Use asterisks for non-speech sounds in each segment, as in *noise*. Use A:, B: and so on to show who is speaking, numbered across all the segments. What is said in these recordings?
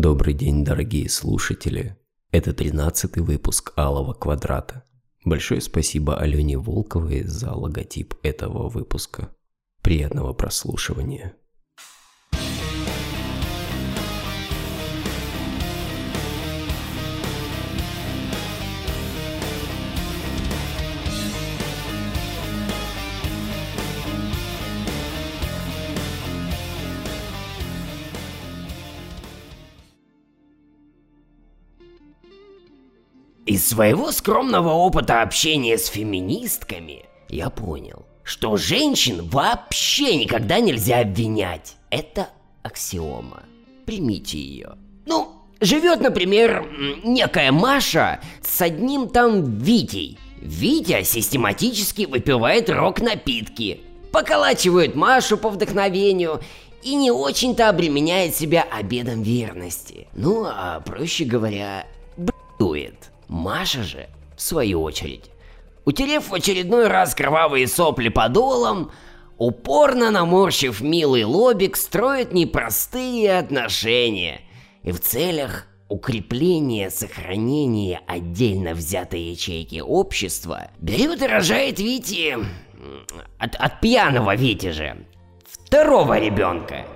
A: Добрый день, дорогие слушатели. Это 13 выпуск Алого Квадрата. Большое спасибо Алене Волковой за логотип этого выпуска. Приятного прослушивания.
B: Из своего скромного опыта общения с феминистками я понял, что женщин вообще никогда нельзя обвинять. Это аксиома. Примите ее. Ну, живет, например, некая Маша с одним там Витей. Витя систематически выпивает рок-напитки, поколачивает Машу по вдохновению и не очень-то обременяет себя обедом верности. Ну, а проще говоря, б***ует. Маша же, в свою очередь, утерев в очередной раз кровавые сопли подолом, упорно наморщив милый лобик, строит непростые отношения и в целях укрепления, сохранения отдельно взятой ячейки общества берет и рожает Вити от, от пьяного Вити же второго ребенка,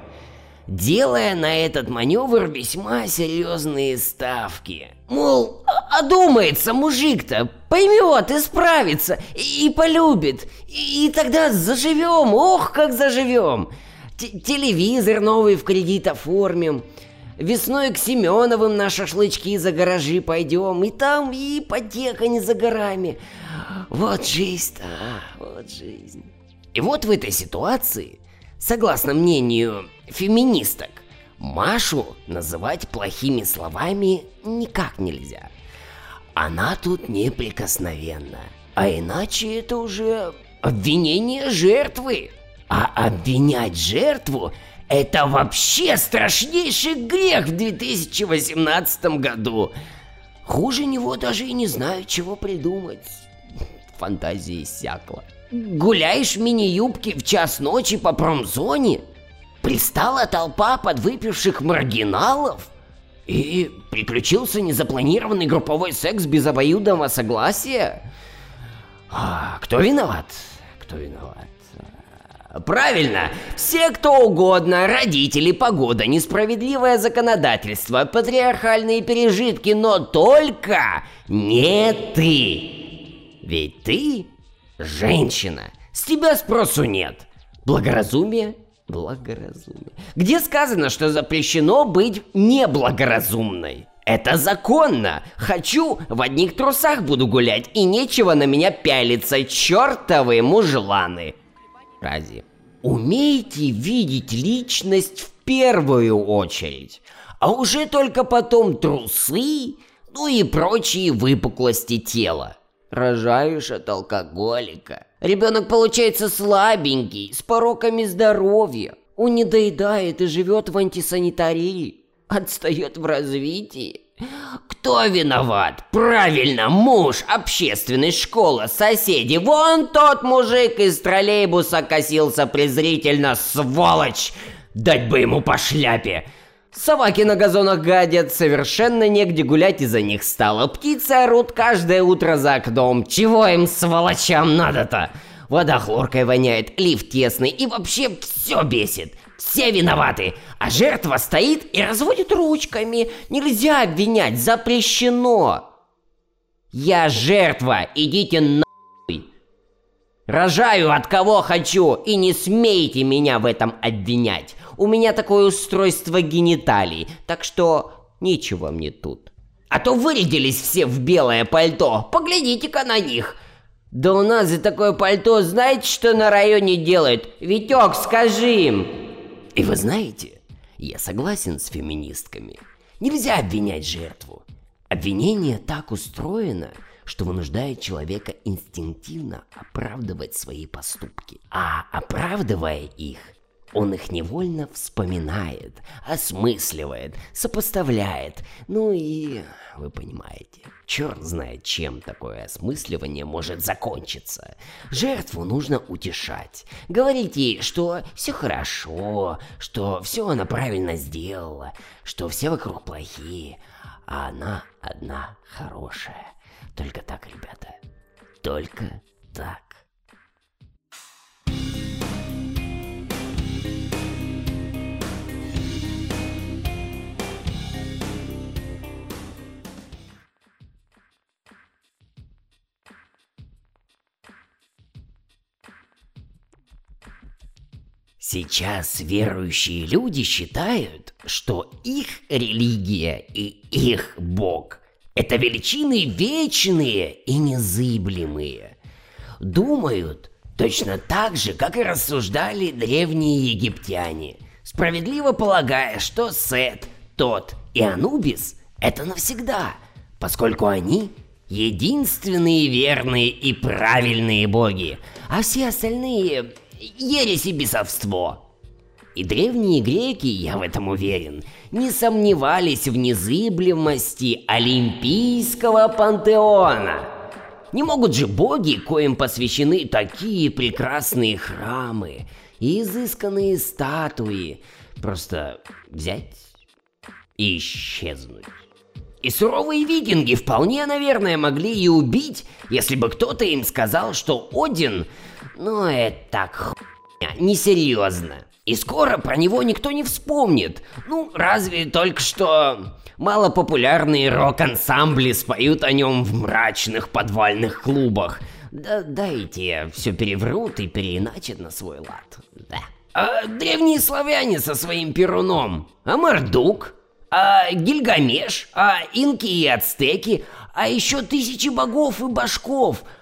B: делая на этот маневр весьма серьезные ставки. Мол, а- одумается мужик-то, поймет, исправится и, и полюбит. И, и тогда заживем, ох, как заживем. Т- телевизор новый в кредит оформим. Весной к Семеновым на шашлычки за гаражи пойдем, и там и ипотека не за горами. Вот жизнь-то, а, вот жизнь. И вот в этой ситуации, согласно мнению феминисток, Машу называть плохими словами никак нельзя. Она тут неприкосновенна. А иначе это уже обвинение жертвы. А обвинять жертву – это вообще страшнейший грех в 2018 году. Хуже него даже и не знаю, чего придумать. Фантазия иссякла. Гуляешь в мини-юбке в час ночи по промзоне? Пристала толпа подвыпивших маргиналов? И приключился незапланированный групповой секс без обоюдного согласия? А, кто виноват? Кто виноват? Правильно, все кто угодно, родители, погода, несправедливое законодательство, патриархальные пережитки, но только не ты. Ведь ты женщина, с тебя спросу нет. Благоразумие? Благоразумие. Где сказано, что запрещено быть неблагоразумной? Это законно. Хочу, в одних трусах буду гулять, и нечего на меня пялиться, чертовы мужланы. Рази. Умейте видеть личность в первую очередь, а уже только потом трусы, ну и прочие выпуклости тела. Рожаешь от алкоголика. Ребенок получается слабенький, с пороками здоровья. Он не доедает и живет в антисанитарии. Отстает в развитии. Кто виноват? Правильно, муж, общественность, школа, соседи. Вон тот мужик из троллейбуса косился презрительно, сволочь! Дать бы ему по шляпе! Собаки на газонах гадят, совершенно негде гулять из-за них стало. Птицы орут каждое утро за окном. Чего им, сволочам, надо-то? Вода хлоркой воняет, лифт тесный и вообще все бесит. Все виноваты, а жертва стоит и разводит ручками. Нельзя обвинять, запрещено. Я жертва, идите нахуй. Рожаю от кого хочу, и не смейте меня в этом обвинять. У меня такое устройство гениталий, так что ничего мне тут. А то вырядились все в белое пальто, поглядите-ка на них. Да у нас за такое пальто знаете, что на районе делают? Витек, скажи им. И вы знаете, я согласен с феминистками. Нельзя обвинять жертву. Обвинение так устроено, что вынуждает человека инстинктивно оправдывать свои поступки. А оправдывая их, Он их невольно вспоминает, осмысливает, сопоставляет. Ну и вы понимаете, черт знает, чем такое осмысливание может закончиться. Жертву нужно утешать. Говорить ей, что все хорошо, что все она правильно сделала, что все вокруг плохие, а она одна хорошая. Только так, ребята. Только так. Сейчас верующие люди считают, что их религия и их Бог – это величины вечные и незыблемые. Думают точно так же, как и рассуждали древние египтяне, справедливо полагая, что Сет, Тот и Анубис – это навсегда, поскольку они единственные верные и правильные боги, а все остальные ересь и бесовство. И древние греки, я в этом уверен, не сомневались в незыблемости Олимпийского пантеона. Не могут же боги, коим посвящены такие прекрасные храмы и изысканные статуи, просто взять и исчезнуть. И суровые викинги вполне, наверное, могли и убить, если бы кто-то им сказал, что Один ну это так хуйня, несерьезно. И скоро про него никто не вспомнит. Ну, разве только что малопопулярные рок-ансамбли споют о нем в мрачных подвальных клубах. Да дайте все переврут и переиначат на свой лад. Да. А древние славяне со своим перуном, а Мордук, а Гильгамеш, а инки и ацтеки, а еще тысячи богов и башков –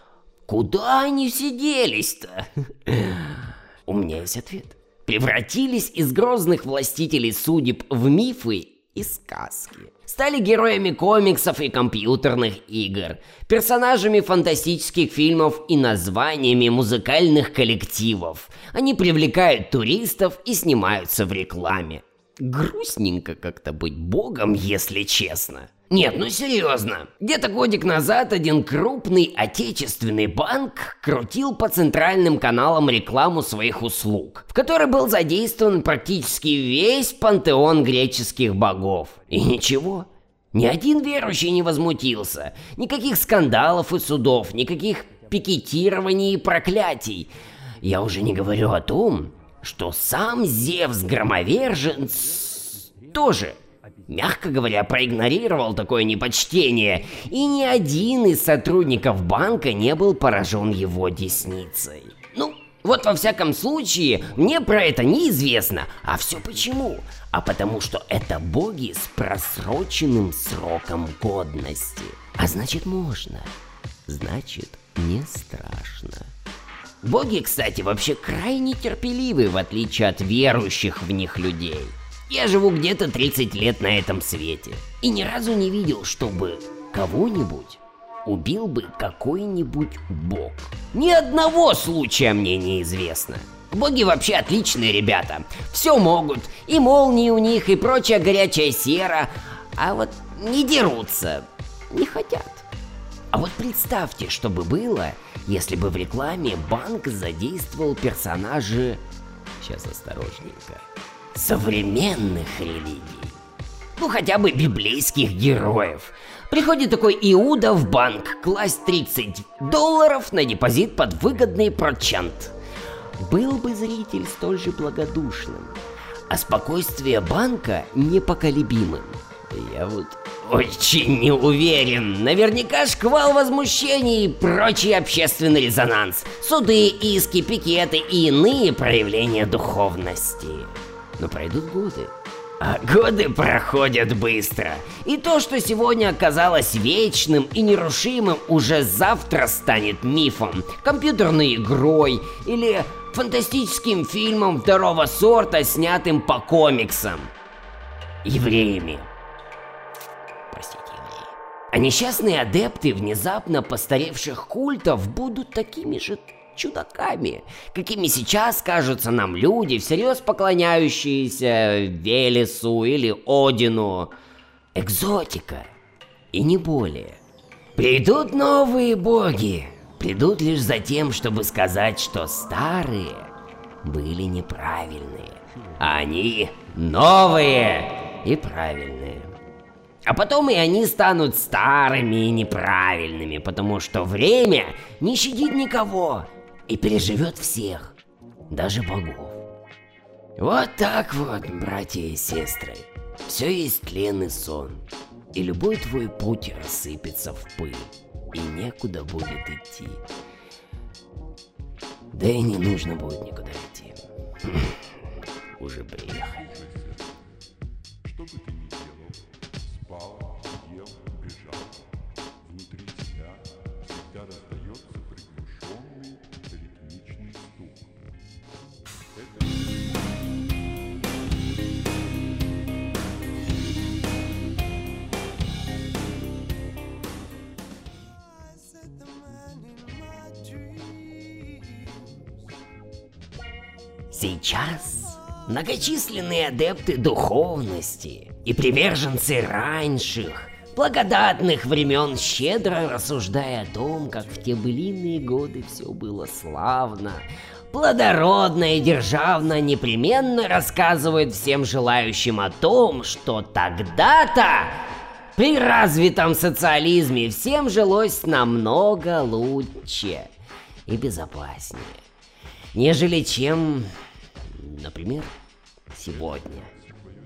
B: Куда они все делись-то? *laughs* У меня есть ответ. Превратились из грозных властителей судеб в мифы и сказки. Стали героями комиксов и компьютерных игр, персонажами фантастических фильмов и названиями музыкальных коллективов. Они привлекают туристов и снимаются в рекламе. Грустненько как-то быть богом, если честно. Нет, ну серьезно. Где-то годик назад один крупный отечественный банк крутил по центральным каналам рекламу своих услуг, в которой был задействован практически весь пантеон греческих богов. И ничего, ни один верующий не возмутился. Никаких скандалов и судов, никаких пикетирований и проклятий. Я уже не говорю о том, что сам Зевс-громоверженц тоже мягко говоря, проигнорировал такое непочтение, и ни один из сотрудников банка не был поражен его десницей. Ну, вот во всяком случае, мне про это неизвестно. А все почему? А потому что это боги с просроченным сроком годности. А значит можно. Значит не страшно. Боги, кстати, вообще крайне терпеливы, в отличие от верующих в них людей. Я живу где-то 30 лет на этом свете и ни разу не видел, чтобы кого-нибудь убил бы какой-нибудь бог. Ни одного случая мне неизвестно. Боги вообще отличные ребята. Все могут. И молнии у них, и прочая горячая сера. А вот не дерутся. Не хотят. А вот представьте, что бы было, если бы в рекламе банк задействовал персонажи... Сейчас осторожненько современных религий. Ну, хотя бы библейских героев. Приходит такой Иуда в банк класть 30 долларов на депозит под выгодный процент. Был бы зритель столь же благодушным, а спокойствие банка непоколебимым. Я вот очень не уверен. Наверняка шквал возмущений и прочий общественный резонанс. Суды, иски, пикеты и иные проявления духовности но пройдут годы. А годы проходят быстро. И то, что сегодня оказалось вечным и нерушимым, уже завтра станет мифом, компьютерной игрой или фантастическим фильмом второго сорта, снятым по комиксам. Простите, евреи. А несчастные адепты внезапно постаревших культов будут такими же чудаками, какими сейчас кажутся нам люди, всерьез поклоняющиеся Велесу или Одину. Экзотика. И не более. Придут новые боги, придут лишь за тем, чтобы сказать, что старые были неправильные, а они новые и правильные. А потом и они станут старыми и неправильными, потому что время не щадит никого и переживет всех, даже богов. Вот так вот, братья и сестры, все есть тлен и сон, и любой твой путь рассыпется в пыль, и некуда будет идти. Да и не нужно будет никуда идти. *laughs* Уже приехали. Сейчас многочисленные адепты духовности и приверженцы раньших, благодатных времен, щедро рассуждая о том, как в те былинные годы все было славно, плодородно и державно, непременно рассказывают всем желающим о том, что тогда-то при развитом социализме всем жилось намного лучше и безопаснее, нежели чем, например, сегодня.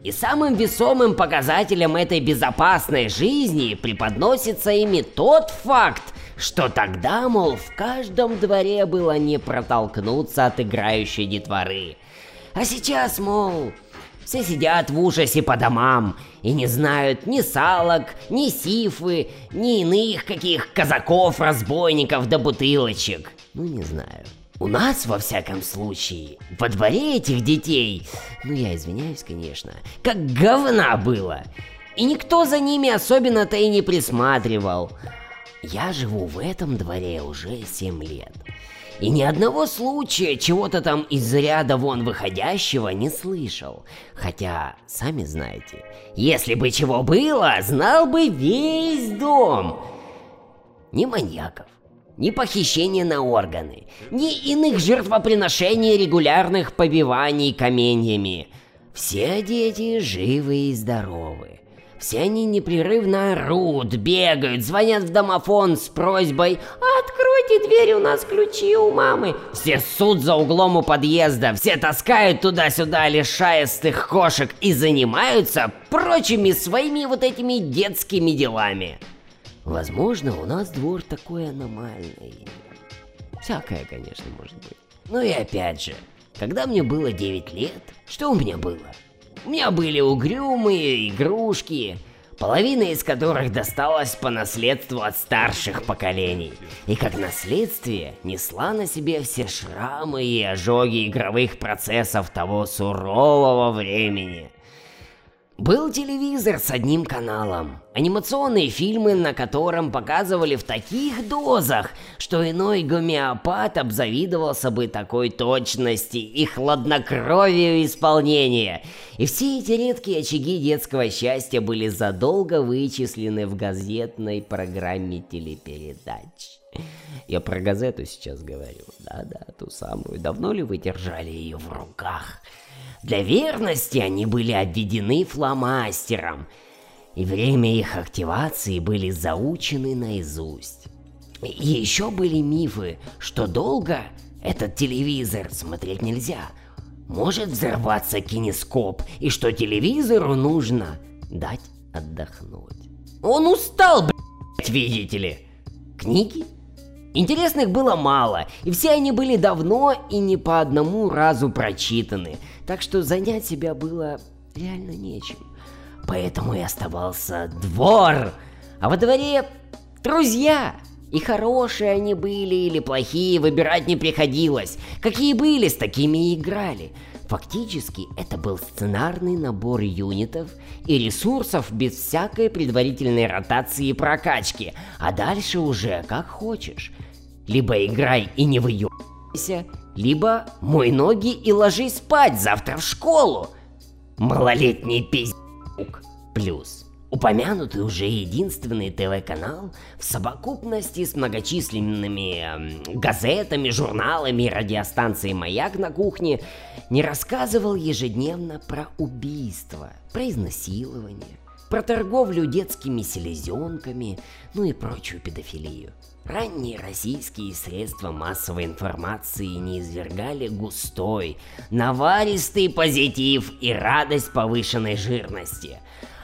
B: И самым весомым показателем этой безопасной жизни преподносится ими тот факт, что тогда, мол, в каждом дворе было не протолкнуться от играющей детворы. А сейчас, мол, все сидят в ужасе по домам и не знают ни салок, ни сифы, ни иных каких казаков-разбойников да бутылочек. Ну, не знаю. У нас, во всяком случае, во дворе этих детей, ну я извиняюсь, конечно, как говна было. И никто за ними особенно-то и не присматривал. Я живу в этом дворе уже 7 лет. И ни одного случая чего-то там из ряда вон выходящего не слышал. Хотя, сами знаете, если бы чего было, знал бы весь дом. Ни маньяков, ни похищения на органы, ни иных жертвоприношений регулярных побиваний каменьями. Все дети живы и здоровы. Все они непрерывно орут, бегают, звонят в домофон с просьбой «Откройте дверь, у нас ключи у мамы». Все суд за углом у подъезда, все таскают туда-сюда лишаистых кошек и занимаются прочими своими вот этими детскими делами. Возможно, у нас двор такой аномальный. Всякое, конечно, может быть. Ну и опять же, когда мне было 9 лет, что у меня было? У меня были угрюмые игрушки, половина из которых досталась по наследству от старших поколений. И как наследствие несла на себе все шрамы и ожоги игровых процессов того сурового времени. Был телевизор с одним каналом. Анимационные фильмы, на котором показывали в таких дозах, что иной гомеопат обзавидовался бы такой точности и хладнокровию исполнения. И все эти редкие очаги детского счастья были задолго вычислены в газетной программе телепередач. Я про газету сейчас говорю. Да-да, ту самую. Давно ли вы держали ее в руках? Для верности они были обведены фломастером, и время их активации были заучены наизусть. И еще были мифы, что долго этот телевизор смотреть нельзя. Может взорваться кинескоп, и что телевизору нужно дать отдохнуть. Он устал, блядь, видите ли. Книги? Интересных было мало, и все они были давно и не по одному разу прочитаны, так что занять себя было реально нечем. Поэтому и оставался двор, а во дворе друзья. И хорошие они были или плохие, выбирать не приходилось. Какие были, с такими и играли. Фактически это был сценарный набор юнитов и ресурсов без всякой предварительной ротации и прокачки, а дальше уже как хочешь. Либо играй и не выё... либо мой ноги и ложись спать завтра в школу. Малолетний пиздюк. Плюс упомянутый уже единственный ТВ-канал в совокупности с многочисленными эм, газетами, журналами и радиостанцией «Маяк» на кухне не рассказывал ежедневно про убийства, про изнасилование, про торговлю детскими селезенками, ну и прочую педофилию. Ранние российские средства массовой информации не извергали густой, наваристый позитив и радость повышенной жирности.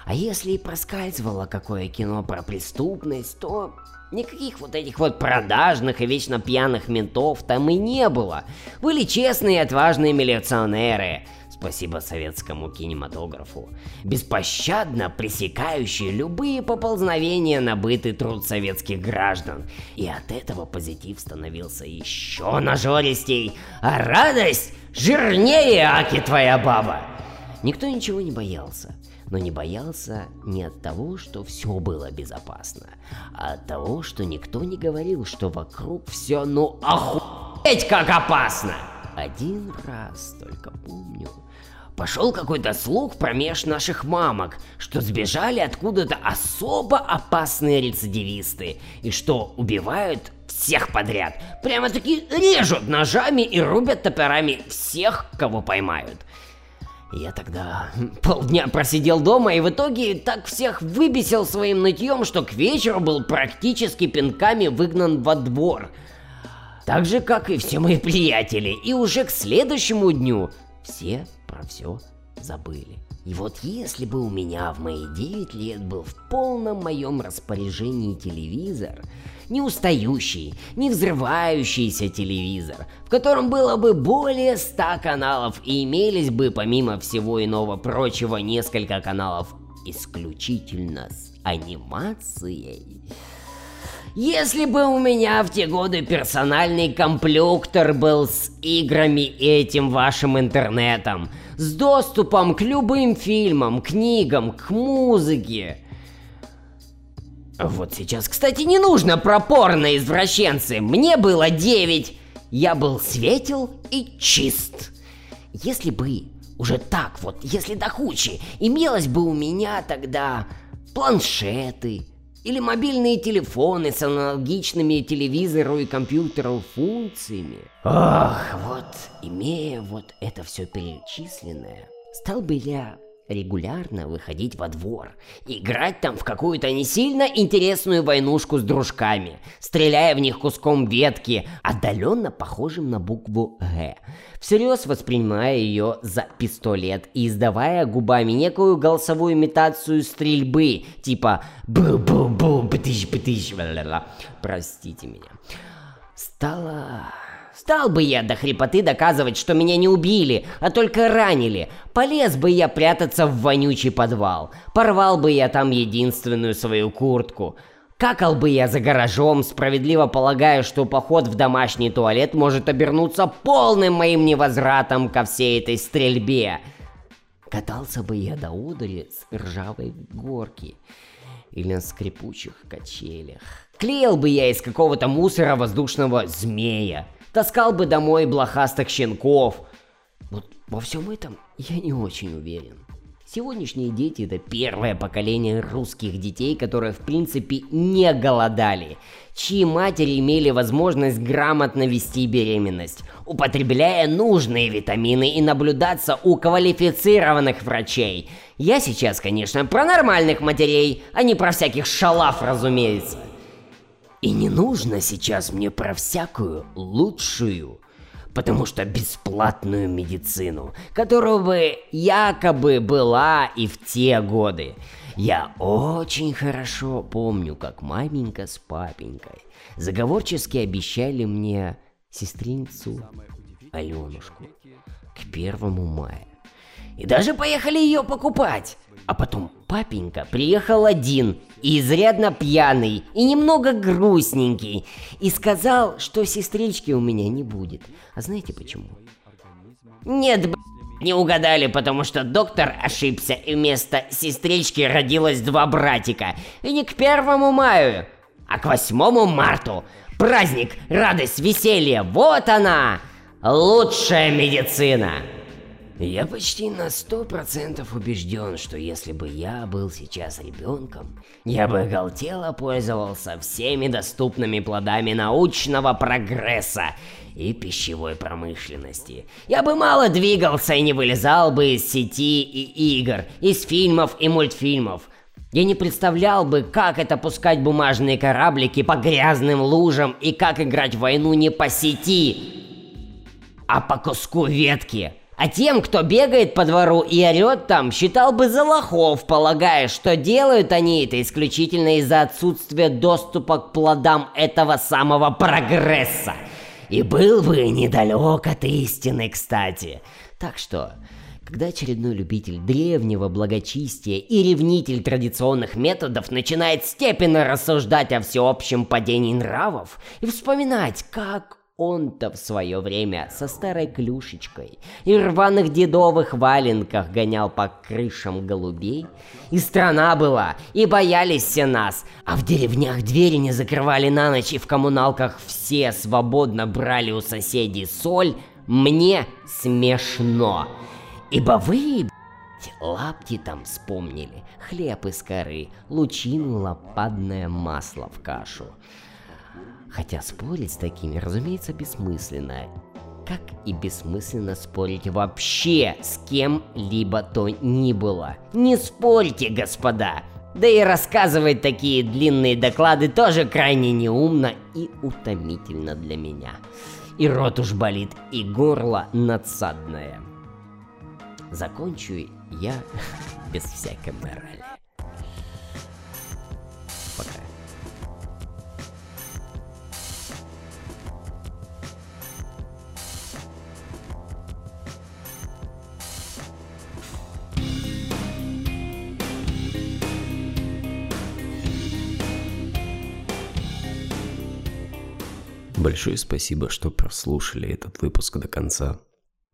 B: А если и проскальзывало какое кино про преступность, то никаких вот этих вот продажных и вечно пьяных ментов там и не было. Были честные и отважные милиционеры – спасибо советскому кинематографу, беспощадно пресекающие любые поползновения на быт труд советских граждан. И от этого позитив становился еще нажористей, а радость жирнее, аки твоя баба. Никто ничего не боялся но не боялся не от того, что все было безопасно, а от того, что никто не говорил, что вокруг все ну охуеть как опасно. Один раз только помню, Пошел какой-то слух промеж наших мамок, что сбежали откуда-то особо опасные рецидивисты, и что убивают всех подряд. Прямо-таки режут ножами и рубят топорами всех, кого поймают. Я тогда полдня просидел дома и в итоге так всех выбесил своим нытьем, что к вечеру был практически пинками выгнан во двор. Так же, как и все мои приятели. И уже к следующему дню все про все забыли. И вот если бы у меня в мои 9 лет был в полном моем распоряжении телевизор, не устающий, не взрывающийся телевизор, в котором было бы более 100 каналов и имелись бы помимо всего иного прочего несколько каналов исключительно с анимацией, если бы у меня в те годы персональный комплюктор был с играми и этим вашим интернетом, с доступом к любым фильмам, книгам, к музыке. Вот сейчас, кстати, не нужно пропорно извращенцы. Мне было 9. Я был светел и чист. Если бы уже так вот, если до хучи, имелось бы у меня тогда планшеты, или мобильные телефоны с аналогичными телевизору и компьютеру функциями. Ох, вот, имея вот это все перечисленное, стал бы я регулярно выходить во двор, играть там в какую-то не сильно интересную войнушку с дружками, стреляя в них куском ветки, отдаленно похожим на букву «Г», всерьез воспринимая ее за пистолет и издавая губами некую голосовую имитацию стрельбы, типа «бу-бу-бу, бтыщ-бтыщ», простите меня. Стало Стал бы я до хрипоты доказывать, что меня не убили, а только ранили. Полез бы я прятаться в вонючий подвал. Порвал бы я там единственную свою куртку. Какал бы я за гаражом, справедливо полагая, что поход в домашний туалет может обернуться полным моим невозвратом ко всей этой стрельбе. Катался бы я до удали с ржавой горки или на скрипучих качелях. Клеил бы я из какого-то мусора воздушного змея таскал бы домой блохастых щенков. Вот во всем этом я не очень уверен. Сегодняшние дети это первое поколение русских детей, которые в принципе не голодали, чьи матери имели возможность грамотно вести беременность, употребляя нужные витамины и наблюдаться у квалифицированных врачей. Я сейчас, конечно, про нормальных матерей, а не про всяких шалав, разумеется. И не нужно сейчас мне про всякую лучшую, потому что бесплатную медицину, которая бы якобы была и в те годы. Я очень хорошо помню, как маменька с папенькой заговорчески обещали мне сестринцу Аленушку к первому мая. И даже поехали ее покупать. А потом папенька приехал один и изрядно пьяный, и немного грустненький, и сказал, что сестрички у меня не будет. А знаете почему? Нет, б... не угадали, потому что доктор ошибся, и вместо сестрички родилось два братика. И не к первому маю, а к восьмому марту. Праздник, радость, веселье, вот она! Лучшая медицина! Я почти на сто процентов убежден, что если бы я был сейчас ребенком, я бы оголтело пользовался всеми доступными плодами научного прогресса и пищевой промышленности. Я бы мало двигался и не вылезал бы из сети и игр, из фильмов и мультфильмов. Я не представлял бы, как это пускать бумажные кораблики по грязным лужам и как играть в войну не по сети, а по куску ветки. А тем, кто бегает по двору и орет там, считал бы за лохов, полагая, что делают они это исключительно из-за отсутствия доступа к плодам этого самого прогресса. И был бы недалек от истины, кстати. Так что, когда очередной любитель древнего благочестия и ревнитель традиционных методов начинает степенно рассуждать о всеобщем падении нравов и вспоминать, как он-то в свое время со старой клюшечкой и рваных дедовых валенках гонял по крышам голубей. И страна была, и боялись все нас, а в деревнях двери не закрывали на ночь, и в коммуналках все свободно брали у соседей соль, мне смешно. Ибо вы, лапти там вспомнили, хлеб из коры, лучину лопадное масло в кашу. Хотя спорить с такими, разумеется, бессмысленно. Как и бессмысленно спорить вообще с кем-либо то ни было. Не спорьте, господа! Да и рассказывать такие длинные доклады тоже крайне неумно и утомительно для меня. И рот уж болит, и горло надсадное. Закончу я *laughs* без всякой морали.
A: Большое спасибо, что прослушали этот выпуск до конца.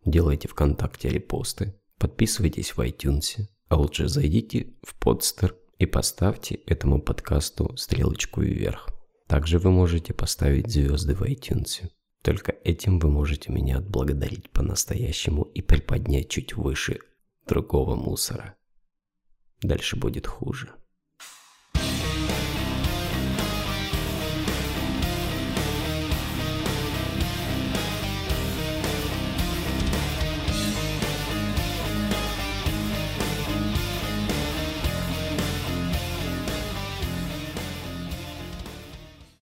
A: Делайте ВКонтакте репосты, подписывайтесь в iTunes, а лучше зайдите в подстер и поставьте этому подкасту стрелочку вверх. Также вы можете поставить звезды в iTunes. Только этим вы можете меня отблагодарить по-настоящему и приподнять чуть выше другого мусора. Дальше будет хуже.